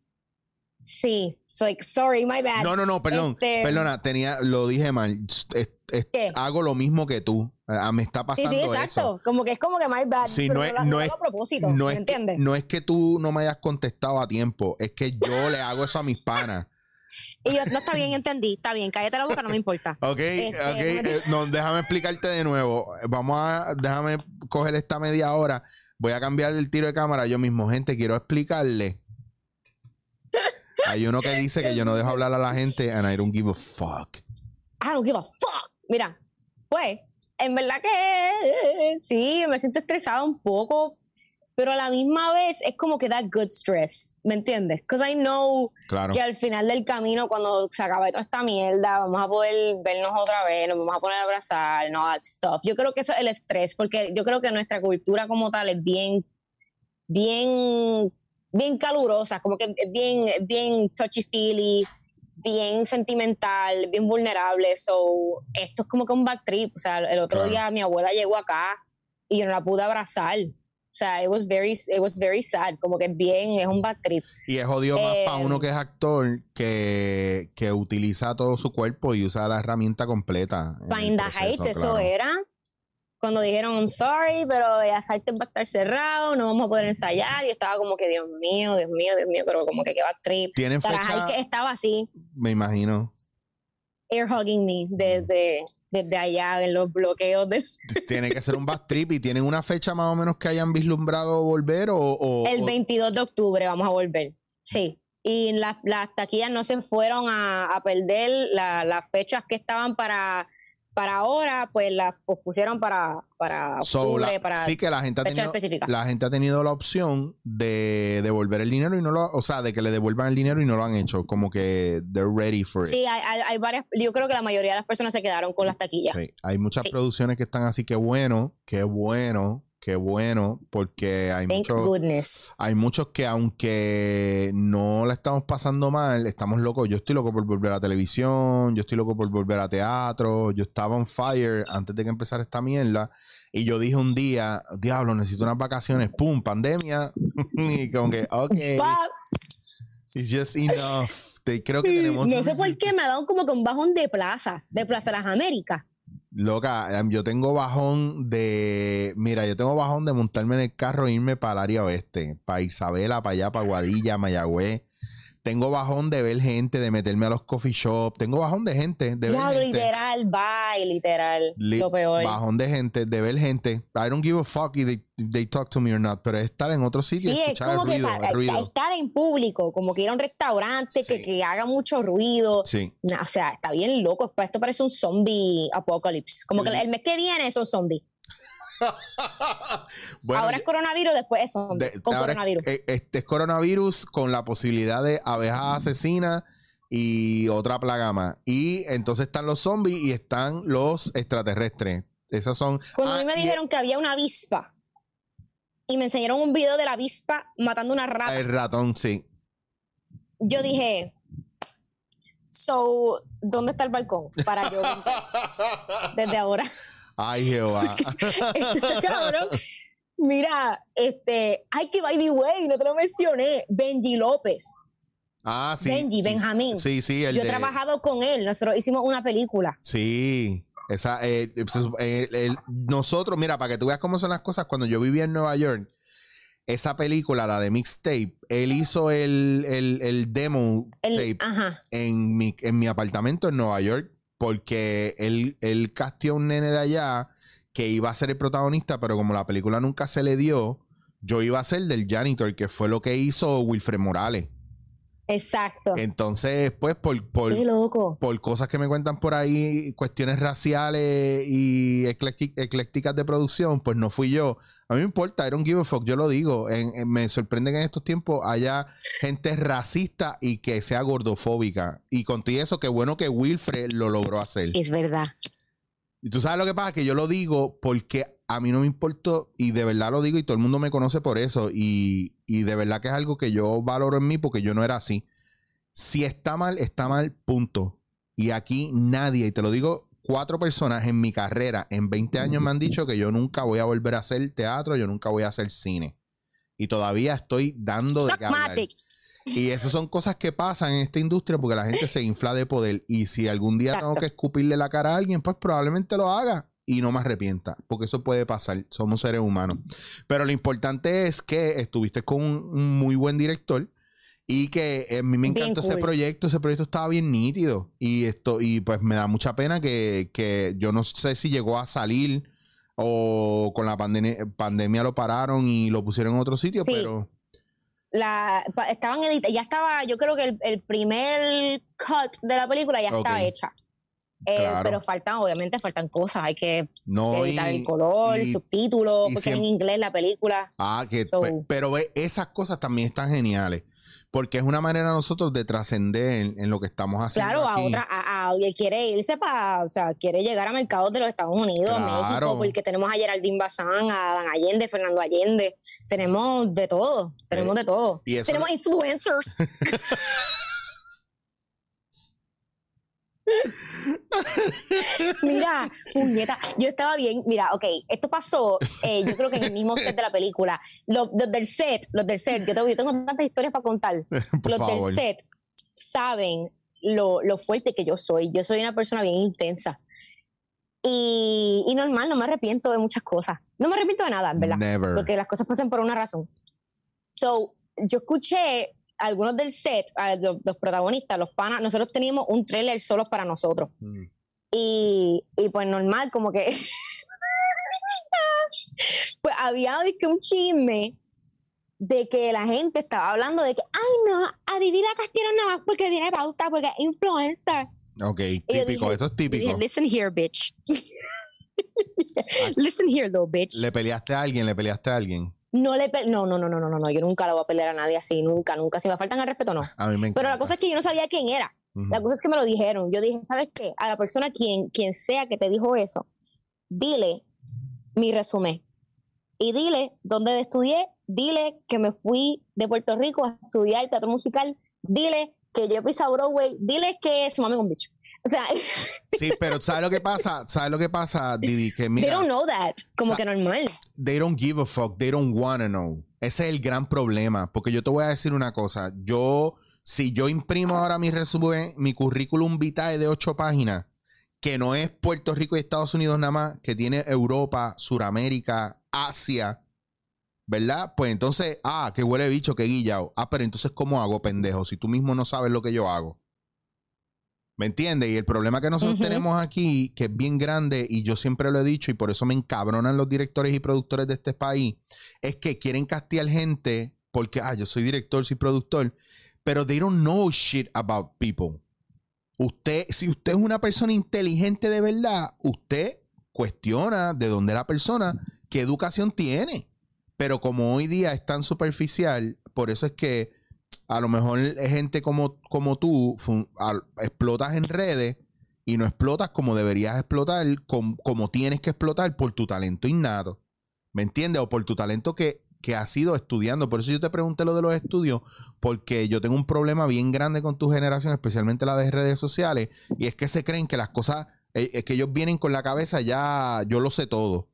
Sí, so like, sorry, my bad. No, no, no, perdón. Este- Perdona, tenía, lo dije mal. Es- es- ¿Qué? hago lo mismo que tú. Ah, me está Sí, pasando sí, exacto. eso. Como que es como que my bad. Sí, pero no es- no es- hago a propósito, No ¿me es, que, no es que tú no me hayas contestado a tiempo, es que yo le hago eso a mis panas. Y yo, no está bien, entendí, está bien, cállate la boca, no me importa. Ok, Este, ok, no me- eh, no, déjame explicarte de nuevo. Vamos a, déjame coger esta media hora. Voy a cambiar el tiro de cámara yo mismo. Gente, quiero explicarle. Hay uno que dice que yo no dejo hablar a la gente and I don't give a fuck. I don't give a fuck. Mira, pues, en verdad que sí, me siento estresada un poco, pero a la misma vez es como que da good stress, ¿me entiendes? Because I know Claro. que al final del camino, cuando se acabe toda esta mierda, vamos a poder vernos otra vez, nos vamos a poner a abrazar, no that stuff. Yo creo que eso es el estrés, porque yo creo que nuestra cultura como tal es bien, bien, bien calurosa, como que es bien, bien touchy-feely, bien sentimental, bien vulnerable. So, esto es como que un bad trip. O sea, el otro Claro. día mi abuela llegó acá y yo no la pude abrazar. Sea, it was very, it was very sad. Como que es bien, es un bad trip. Y es jodido más para Eh, uno que es actor que, que utiliza todo su cuerpo y usa la herramienta completa. Find the Heights, eso era. Cuando dijeron, I'm sorry, pero ya Salten va a estar cerrado, no vamos a poder ensayar. Yo estaba como que, Dios mío, Dios mío, Dios mío, pero como que qué bad trip. Tienen Sarah fecha, Heike estaba así, me imagino. Air hugging me desde, desde allá en los bloqueos del Tiene que ser un bad trip y tienen una fecha más o menos que hayan vislumbrado volver o... o- El o- 22 de octubre vamos a volver. Sí. Y las, las taquillas no se fueron a, a perder. la- las fechas que estaban para, para ahora, pues las pospusieron para, para So, octubre, la- para sí que la gente ha tenido, la gente ha tenido la opción de devolver el dinero y no lo, o sea, de que le devuelvan el dinero y no lo han hecho, como que they're ready for it. Sí, hay, hay, hay varias. Yo creo que la mayoría de las personas se quedaron con las taquillas. Sí, Hay muchas Sí. producciones que están así, que bueno, qué bueno, qué bueno, porque hay Thank muchos goodness. hay muchos que aunque no la estamos pasando mal, estamos locos. Yo estoy loco por volver a televisión, yo estoy loco por volver a teatro, yo estaba on fire antes de que empezara esta mierda. Y yo dije un día, diablo, necesito unas vacaciones, pum, pandemia. y como que, ok, Pa- it's just enough. Te- creo que tenemos... no sé por qué me ha dado como que un bajón de plaza, de Plaza de las Américas. Loca, em, yo tengo bajón de. Mira, yo tengo bajón de montarme en el carro e irme para el área oeste, para Isabela, para allá, para Guadilla, Mayagüez. Tengo bajón de ver gente, de meterme a los coffee shops. Tengo bajón de gente, de ver gente. literal, bye, literal. Li- lo peor. Bajón de gente, de ver gente. I don't give a fuck if they, they talk to me or not, pero es estar en otro sitio y Sí, es escuchar el como que ruido, pa- el ruido. estar en público, como que ir a un restaurante que, Sí. que haga mucho ruido. Sí. No, o sea, está bien loco. Esto parece un zombie apocalypse. Como que el mes que viene son zombies. bueno, ahora es coronavirus, después es zombie. de- con ahora es- coronavirus. eh, este es coronavirus con la posibilidad de abejas asesinas y otra plaga más. Y entonces están los zombies y están los extraterrestres. Esas son. Cuando a Ah, mí me y dijeron que había una avispa y me enseñaron un video de la avispa matando una rata, El ratón, sí. yo dije, so, ¿dónde está el balcón? Para yo desde ahora. Ay, Jehová. Este cabrón. Mira, este, ay que by the way, no te lo mencioné, Benji López. ah, sí. Benji, Benjamín. Sí, sí, el Yo he de- trabajado con él, nosotros hicimos una película. Sí. Esa, eh, sup- eh, el- nosotros, mira, para que tú veas cómo son las cosas, cuando yo vivía en Nueva York, esa película, la de Mixtape, él hizo el, el, el demo tape ajá, en mi, en mi apartamento en Nueva York porque él, él casteó a un nene de allá que iba a ser el protagonista, pero como la película nunca se le dio, yo iba a ser del janitor, que fue lo que hizo Wilfred Morales. Exacto. Entonces, pues, por, por, loco. por cosas que me cuentan por ahí, cuestiones raciales y eclécticas de producción, pues no fui yo. A mí me importa, I don't give a fuck, yo lo digo. En- en- me sorprende que en estos tiempos haya gente racista y que sea gordofóbica. Y con todo eso, qué bueno que Wilfred lo logró hacer. Es verdad. Y tú sabes lo que pasa, que yo lo digo porque a mí no me importó y de verdad lo digo y todo el mundo me conoce por eso y, y de verdad que es algo que yo valoro en mí porque yo no era así. Si está mal, está mal, punto. Y aquí nadie, y te lo digo, cuatro personas en mi carrera, en 20 años me han dicho que yo nunca voy a volver a hacer teatro, yo nunca voy a hacer cine. Y todavía estoy dando de qué hablar. Y esas son cosas que pasan en esta industria porque la gente se infla de poder. Y si algún día tengo que escupirle la cara a alguien, pues probablemente lo haga y no me arrepienta, porque eso puede pasar. Somos seres humanos. Pero lo importante es que estuviste con un, muy buen director y que eh, a mí me encantó ese proyecto. Ese proyecto estaba bien nítido. Y esto, y pues me da mucha pena que, que yo no sé si llegó a salir o con la pandemia, pandemia lo pararon y lo pusieron en otro sitio, Sí. pero. La, estaban ya estaba, yo creo que el, el primer cut de la película ya Ok. está hecha. Eh, Claro. Pero faltan, obviamente, faltan cosas. Hay que No, editar y- el color, y- subtítulos, y porque es en siempre- inglés la película. Ah, que, So- pero esas cosas también están geniales. Porque es una manera nosotros de trascender en, lo que estamos haciendo. Claro, a otra, a, a- quiere irse para, o sea, quiere llegar a mercados de los Estados Unidos, Claro. México, porque tenemos a Geraldine Bazán, a Dan Allende, Fernando Allende, tenemos de todo, tenemos de todo. Y eso Tenemos influencers. Mira, puñeta, yo estaba bien. Mira, ok, esto pasó, eh, yo creo que en el mismo set de la película. Los, los del set, los del set, yo tengo, yo tengo tantas historias para contar. Por los favor. del set saben lo, lo fuerte que yo soy. Yo soy una persona bien intensa. Y, y normal, no me arrepiento de muchas cosas. No me arrepiento de nada, en verdad. Never. Porque las cosas pasan por una razón. So, yo escuché algunos del set, a los, los protagonistas, los panas, nosotros teníamos un trailer solo para nosotros. Mm. Y, y pues normal, como que. pues había un chisme de que la gente estaba hablando de que, ay no, a Didi la castigaron nada más porque tiene pauta, porque es influencer. Ok, típico, dije- eso es típico. dije, listen here, bitch. listen here, little bitch. ¿Le peleaste a alguien? ¿Le peleaste a alguien? No le no, no, no, no, no, no, yo nunca le voy a pelear a nadie así, nunca, nunca. Si me faltan al respeto, no. A mí me encanta. Pero la cosa es que yo no sabía quién era. La cosa es que me lo dijeron. Yo dije, ¿sabes qué? A la persona quien, quien sea que te dijo eso, dile mi resumen. Y dile dónde estudié, dile que me fui de Puerto Rico a estudiar teatro musical, dile que yo he pisado Broadway, dile que se mame un bicho. O sea, Sí, pero ¿sabes lo que pasa? ¿Sabes lo que pasa, Didi? Que they mira, don't know that. Como que normal. they don't give a fuck, they don't wanna know. Ese es el gran problema, porque yo te voy a decir una cosa, yo, si yo imprimo ahora mi resumen, mi currículum vitae de ocho páginas, que no es Puerto Rico y Estados Unidos nada más, que tiene Europa, Suramérica, Asia, ¿verdad? Pues entonces, ah, que huele bicho, que guillao. Ah, pero entonces, ¿cómo hago, pendejo? Si tú mismo no sabes lo que yo hago. ¿Me entiendes? Y el problema que nosotros tenemos aquí, que es bien grande, y yo siempre lo he dicho, y por eso me encabronan los directores y productores de este país, es que quieren castigar gente porque, ah, yo soy director, soy productor, pero they don't know shit about people. Usted, si usted es una persona inteligente de verdad, usted cuestiona de dónde la persona, qué educación tiene. Pero como hoy día es tan superficial, por eso es que a lo mejor gente como, como tú, fun- explotas en redes y no explotas como deberías explotar, com- como tienes que explotar por tu talento innato. ¿Me entiendes? O por tu talento que, que has ido estudiando. Por eso yo te pregunté lo de los estudios, porque yo tengo un problema bien grande con tu generación, especialmente la de redes sociales, y es que se creen que las cosas, eh, es que ellos vienen con la cabeza ya, yo lo sé todo.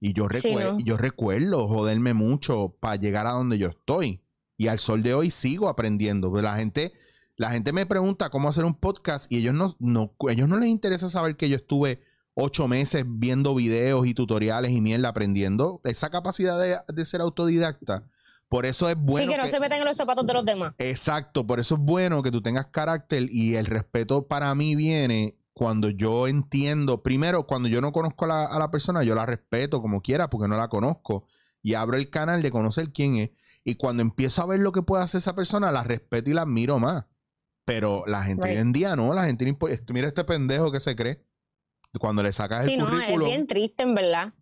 Y yo, Sí, recue- ¿no? yo recuerdo joderme mucho para llegar a donde yo estoy. Y al sol de hoy sigo aprendiendo. Pero la gente, la gente me pregunta cómo hacer un podcast y ellos no, no, ellos no les interesa saber que yo estuve ocho meses viendo videos y tutoriales y mierda aprendiendo. Esa capacidad de, de ser autodidacta. Por eso es bueno. sí, que no que- se meten en los zapatos de los demás. Exacto, por eso es bueno que tú tengas carácter y el respeto para mí viene cuando yo entiendo, primero, cuando yo no conozco a la, a la persona, yo la respeto como quiera porque no la conozco y abro el canal de conocer quién es y cuando empiezo a ver lo que puede hacer esa persona, la respeto y la admiro más. Pero la gente Right. hoy en día no, la gente, este- mira este pendejo que se cree. Cuando le sacas Sí, el no, es currículum, bien triste, en verdad.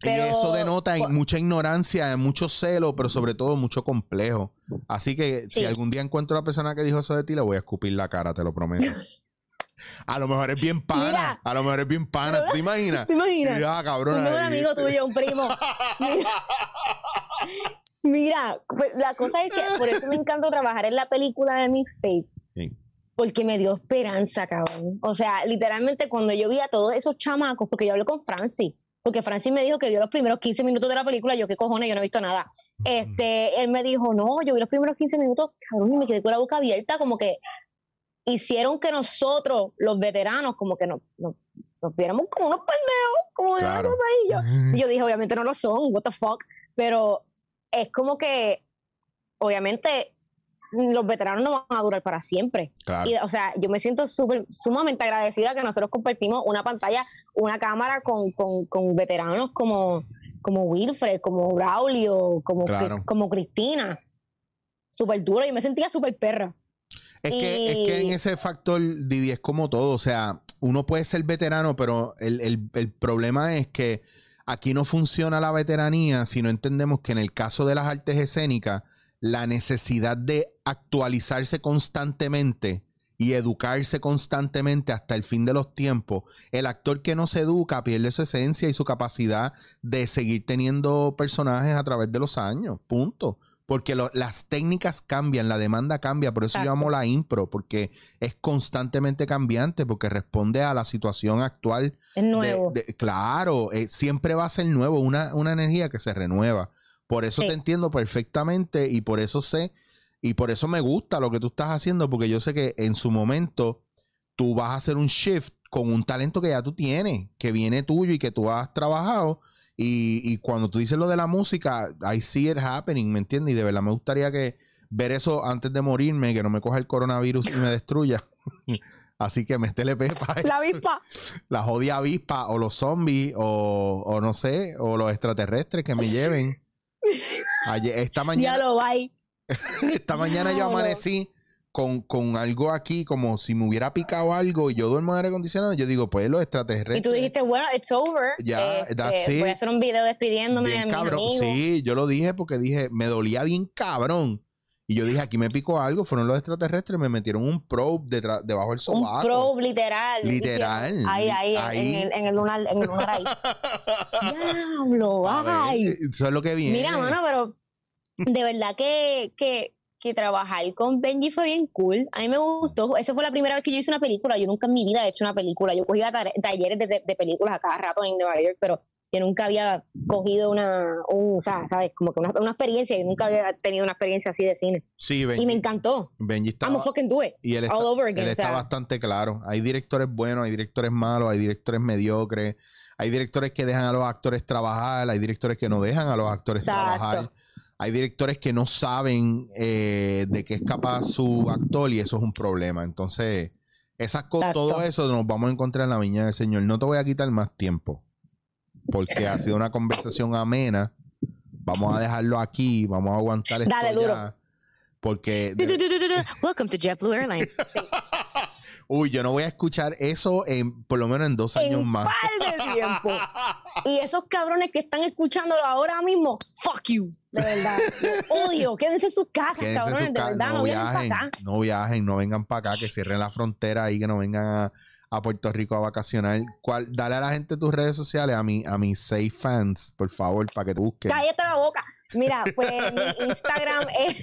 Pero- y eso denota pues- mucha ignorancia, mucho celo, pero sobre todo mucho complejo. Así que si algún día encuentro a la persona que dijo eso de ti, le voy a escupir la cara, te lo prometo. A lo mejor es bien pana. Mira. a lo mejor es bien pana. ¿Te imaginas? ¿Te imaginas? Y, ah, cabrón. un amigo tuyo, un primo. Mira, pues, la cosa es que por eso me encantó trabajar en la película de Mixtape, Sí. porque me dio esperanza, cabrón. O sea, literalmente cuando yo vi a todos esos chamacos, porque yo hablé con Francis, porque Francis me dijo que vio los primeros 15 minutos de la película, yo qué cojones, yo no he visto nada. Este, él me dijo, no, yo vi los primeros 15 minutos, cabrón, y me quedé con la boca abierta, como que hicieron que nosotros, los veteranos, como que nos, nos, nos viéramos como unos pendejos, como de una cosa ahí. Yo, y yo dije, obviamente no lo son, what the fuck, pero es como que, obviamente, los veteranos no van a durar para siempre. Claro. Y, o sea, yo me siento súper, sumamente agradecida que nosotros compartimos una pantalla, una cámara con, con, con veteranos como, como Wilfred, como Braulio, como, Claro. como Cristina. Súper duro, y me sentía súper perra. Es que, es que en ese factor, Didi, es como todo. O sea, uno puede ser veterano, pero el, el- el problema es que aquí no funciona la veteranía si no entendemos que en el caso de las artes escénicas, la necesidad de actualizarse constantemente y educarse constantemente hasta el fin de los tiempos, el actor que no se educa pierde su esencia y su capacidad de seguir teniendo personajes a través de los años. Punto. Porque lo- las técnicas cambian, la demanda cambia, por eso yo Exacto. amo la impro, porque es constantemente cambiante, porque responde a la situación actual. Es de- nuevo. de- claro, eh, siempre va a ser nuevo, una, una energía que se renueva. Por eso Sí. te entiendo perfectamente y por eso sé, y por eso me gusta lo que tú estás haciendo, porque yo sé que en su momento tú vas a hacer un shift con un talento que ya tú tienes, que viene tuyo y que tú has trabajado. Y, y cuando tú dices lo de la música, I see it happening, ¿me entiendes? Y de verdad me gustaría que ver eso antes de morirme, que no me coja el coronavirus y me destruya. Así que métele pepa a La eso. avispa. La jodida avispa o los zombies o, o no sé, o los extraterrestres que me lleven. Ayer- esta Ya mañana, lo bye. esta mañana yo amanecí con, con algo aquí, como si me hubiera picado algo y yo duermo en aire acondicionado. Yo digo, pues los extraterrestres. Y tú dijiste, bueno, it's over. Ya, Este, that's Voy a hacer un video despidiéndome de bien mis cabrón. amigos. Sí, yo lo dije porque dije, me dolía bien cabrón. Y yo dije, aquí me picó algo, fueron los extraterrestres, me metieron un probe detrás, debajo del Un sobaco. probe literal. Literal. Ahí, ahí, Ahí. En, el, en el lunar, en el lunar ahí. Diablo, A ver, ay. Eso es lo que viene. Mira, mano, pero de verdad que, que, que trabajar con Benji fue bien cool. A mí me gustó. Esa fue la primera vez que yo hice una película. Yo nunca en mi vida he hecho una película. Yo cogía talleres de, de- de películas a cada rato en Nueva York, pero yo nunca había cogido una, un, o sea, ¿sabes? Como que una, una experiencia. Yo nunca había tenido una experiencia así de cine. Sí, Y me Benji, encantó. Benji estaba, I'm fucking do it. y él all está, over again, él o está sea. bastante claro. Hay directores buenos, hay directores malos, hay directores mediocres, hay directores que dejan a los actores trabajar, hay directores que no dejan a los actores Exacto. trabajar. Hay directores que no saben eh, de qué es capaz su actor y eso es un problema. Entonces, esas Exacto. todo eso nos vamos a encontrar en la viña del Señor. No te voy a quitar más tiempo porque ha sido una conversación amena. Vamos a dejarlo aquí, vamos a aguantar esto Dale, ya, Porque Welcome to JetBlue Airlines. Uy, yo no voy a escuchar eso en por lo menos en dos años en más. par de tiempo. Y esos cabrones que están escuchándolo ahora mismo, fuck you, de verdad. Odio, quédense en sus casas, Quédense cabrones, su de verdad, no, no vienen para viajen, acá. no viajen, no vengan para acá, que cierren la frontera ahí, que no vengan a, a Puerto Rico a vacacionar. ¿Cuál- dale a la gente tus redes sociales, a, mi, a mis seis fans, por favor, para que te busquen. Cállate la boca. Mira, pues mi Instagram es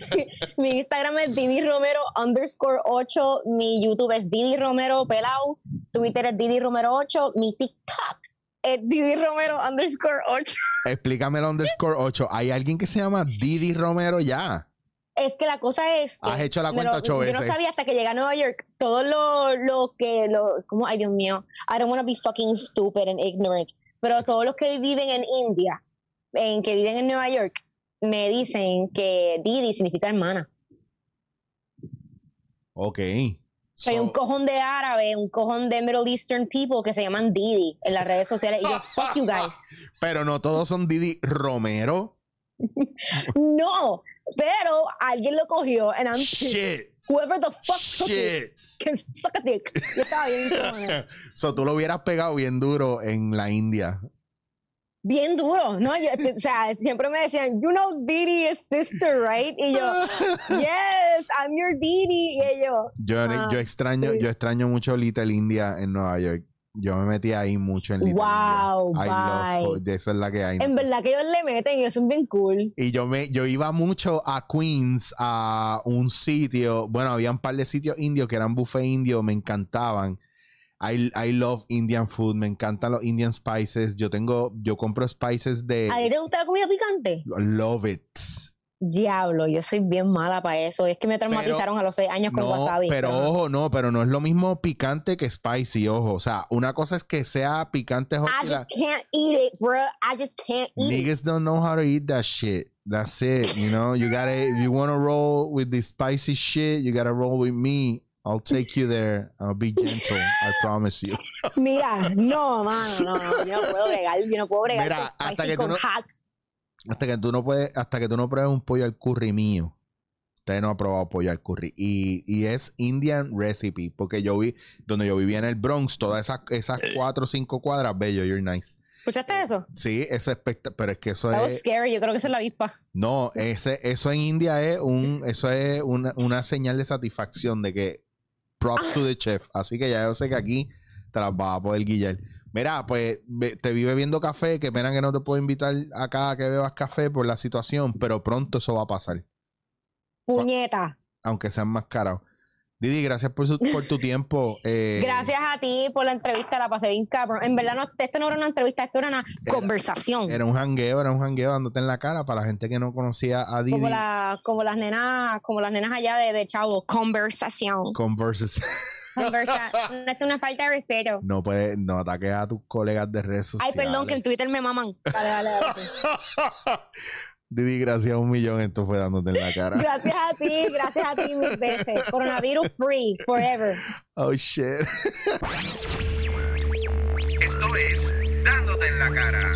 mi Instagram es Didi Romero underscore 8, mi YouTube es Didi Romero Pelau, Twitter es Didi Romero 8, mi TikTok es Didi Romero underscore 8. Explícame el underscore 8. ¿Hay alguien que se llama Didi Romero ya? Es que la cosa es que Has hecho la cuenta lo- ocho Yo no veces. sabía hasta que llegué a Nueva York todo lo, lo que, lo, como, ay Dios mío, I don't want to be fucking stupid and ignorant, pero todos los que viven en India, en que viven en Nueva York, me dicen que Didi significa hermana. Ok. O sea, hay So- un cojón de árabe, un cojón de Middle Eastern people que se llaman Didi en las redes sociales. Y yo, fuck you guys. pero no todos son Didi Romero. No, pero alguien lo cogió. And I'm Shit. whoever the fuck took it Shit. can suck a dick. Yo estaba bien so tú lo hubieras pegado bien duro en la India. Bien duro, ¿no? Yo, o sea, siempre me decían, you know Didi is sister, right? Y yo, yes, I'm your Didi. Y ellos, Yo, Ah, yo extraño, sí. yo extraño mucho Little India en Nueva York. Yo me metí ahí mucho en Little Wow, India. I love bye. de eso es la que hay. en verdad que ellos le meten y eso es bien cool. Y yo me, yo iba mucho a Queens, a un sitio, bueno, había un par de sitios indios que eran buffet indio, me encantaban. I, I love Indian food, me encantan los Indian spices. Yo tengo, yo compro spices de ¿A ti te gusta la comida picante? love it. Diablo, yo soy bien mala para eso. Es que me traumatizaron a los seis años con No, wasabi. pero no. ojo, no, pero no es lo mismo picante que spicy, ojo. O sea, una cosa es que sea picante, I just la- can't eat it, bro. I just can't eat it. Niggas don't know how to eat that shit. That's it. You know, you gotta, if you wanna roll with the spicy shit, you gotta roll with me. I'll take you there. I'll be gentle. I promise you. Mira, no, mano, no, no, yo no puedo bregar, yo no puedo bregar Mira, hasta que tú con no- hot. Hasta que tú no puedes, hasta que tú no pruebes un pollo al curry mío. Usted no ha probado pollo al curry. Y, y es Indian recipe. Porque yo vi, donde yo vivía en el Bronx, todas esas, esas cuatro o cinco cuadras, bello, you're nice. ¿Escuchaste eso? Sí, eso es espectacular. Pero es que eso That was es. scary, yo creo que esa es la avispa. No, ese, eso en India es un, eso es una, una señal de satisfacción de que props to the chef. Así que ya yo sé que aquí te las vas a poder guillar. Mira, pues te vi bebiendo café, qué pena que no te puedo invitar acá a que bebas café por la situación, pero pronto eso va a pasar. Puñeta. aunque sean más caros. Didi, gracias por, su- por tu tiempo. eh, Gracias a ti por la entrevista, la pasé bien cabrón. En verdad, no, esto no era una entrevista, esto era una conversación. Era un jangueo, era un jangueo dándote en la cara para la gente que no conocía a Didi. como, la, como las nenas, como las nenas allá de, de Chavo. Conversación. Converses. Conversa no es una falta de respeto. No puedes, no ataques a tus colegas de redes Ay, sociales. perdón, que en Twitter me maman. Dale, dale, dale. Didi, gracias a un millón. Esto fue dándote en la cara. Gracias a ti, gracias a ti mil veces. Coronavirus free, forever. Oh shit. Esto es Dándote en la cara.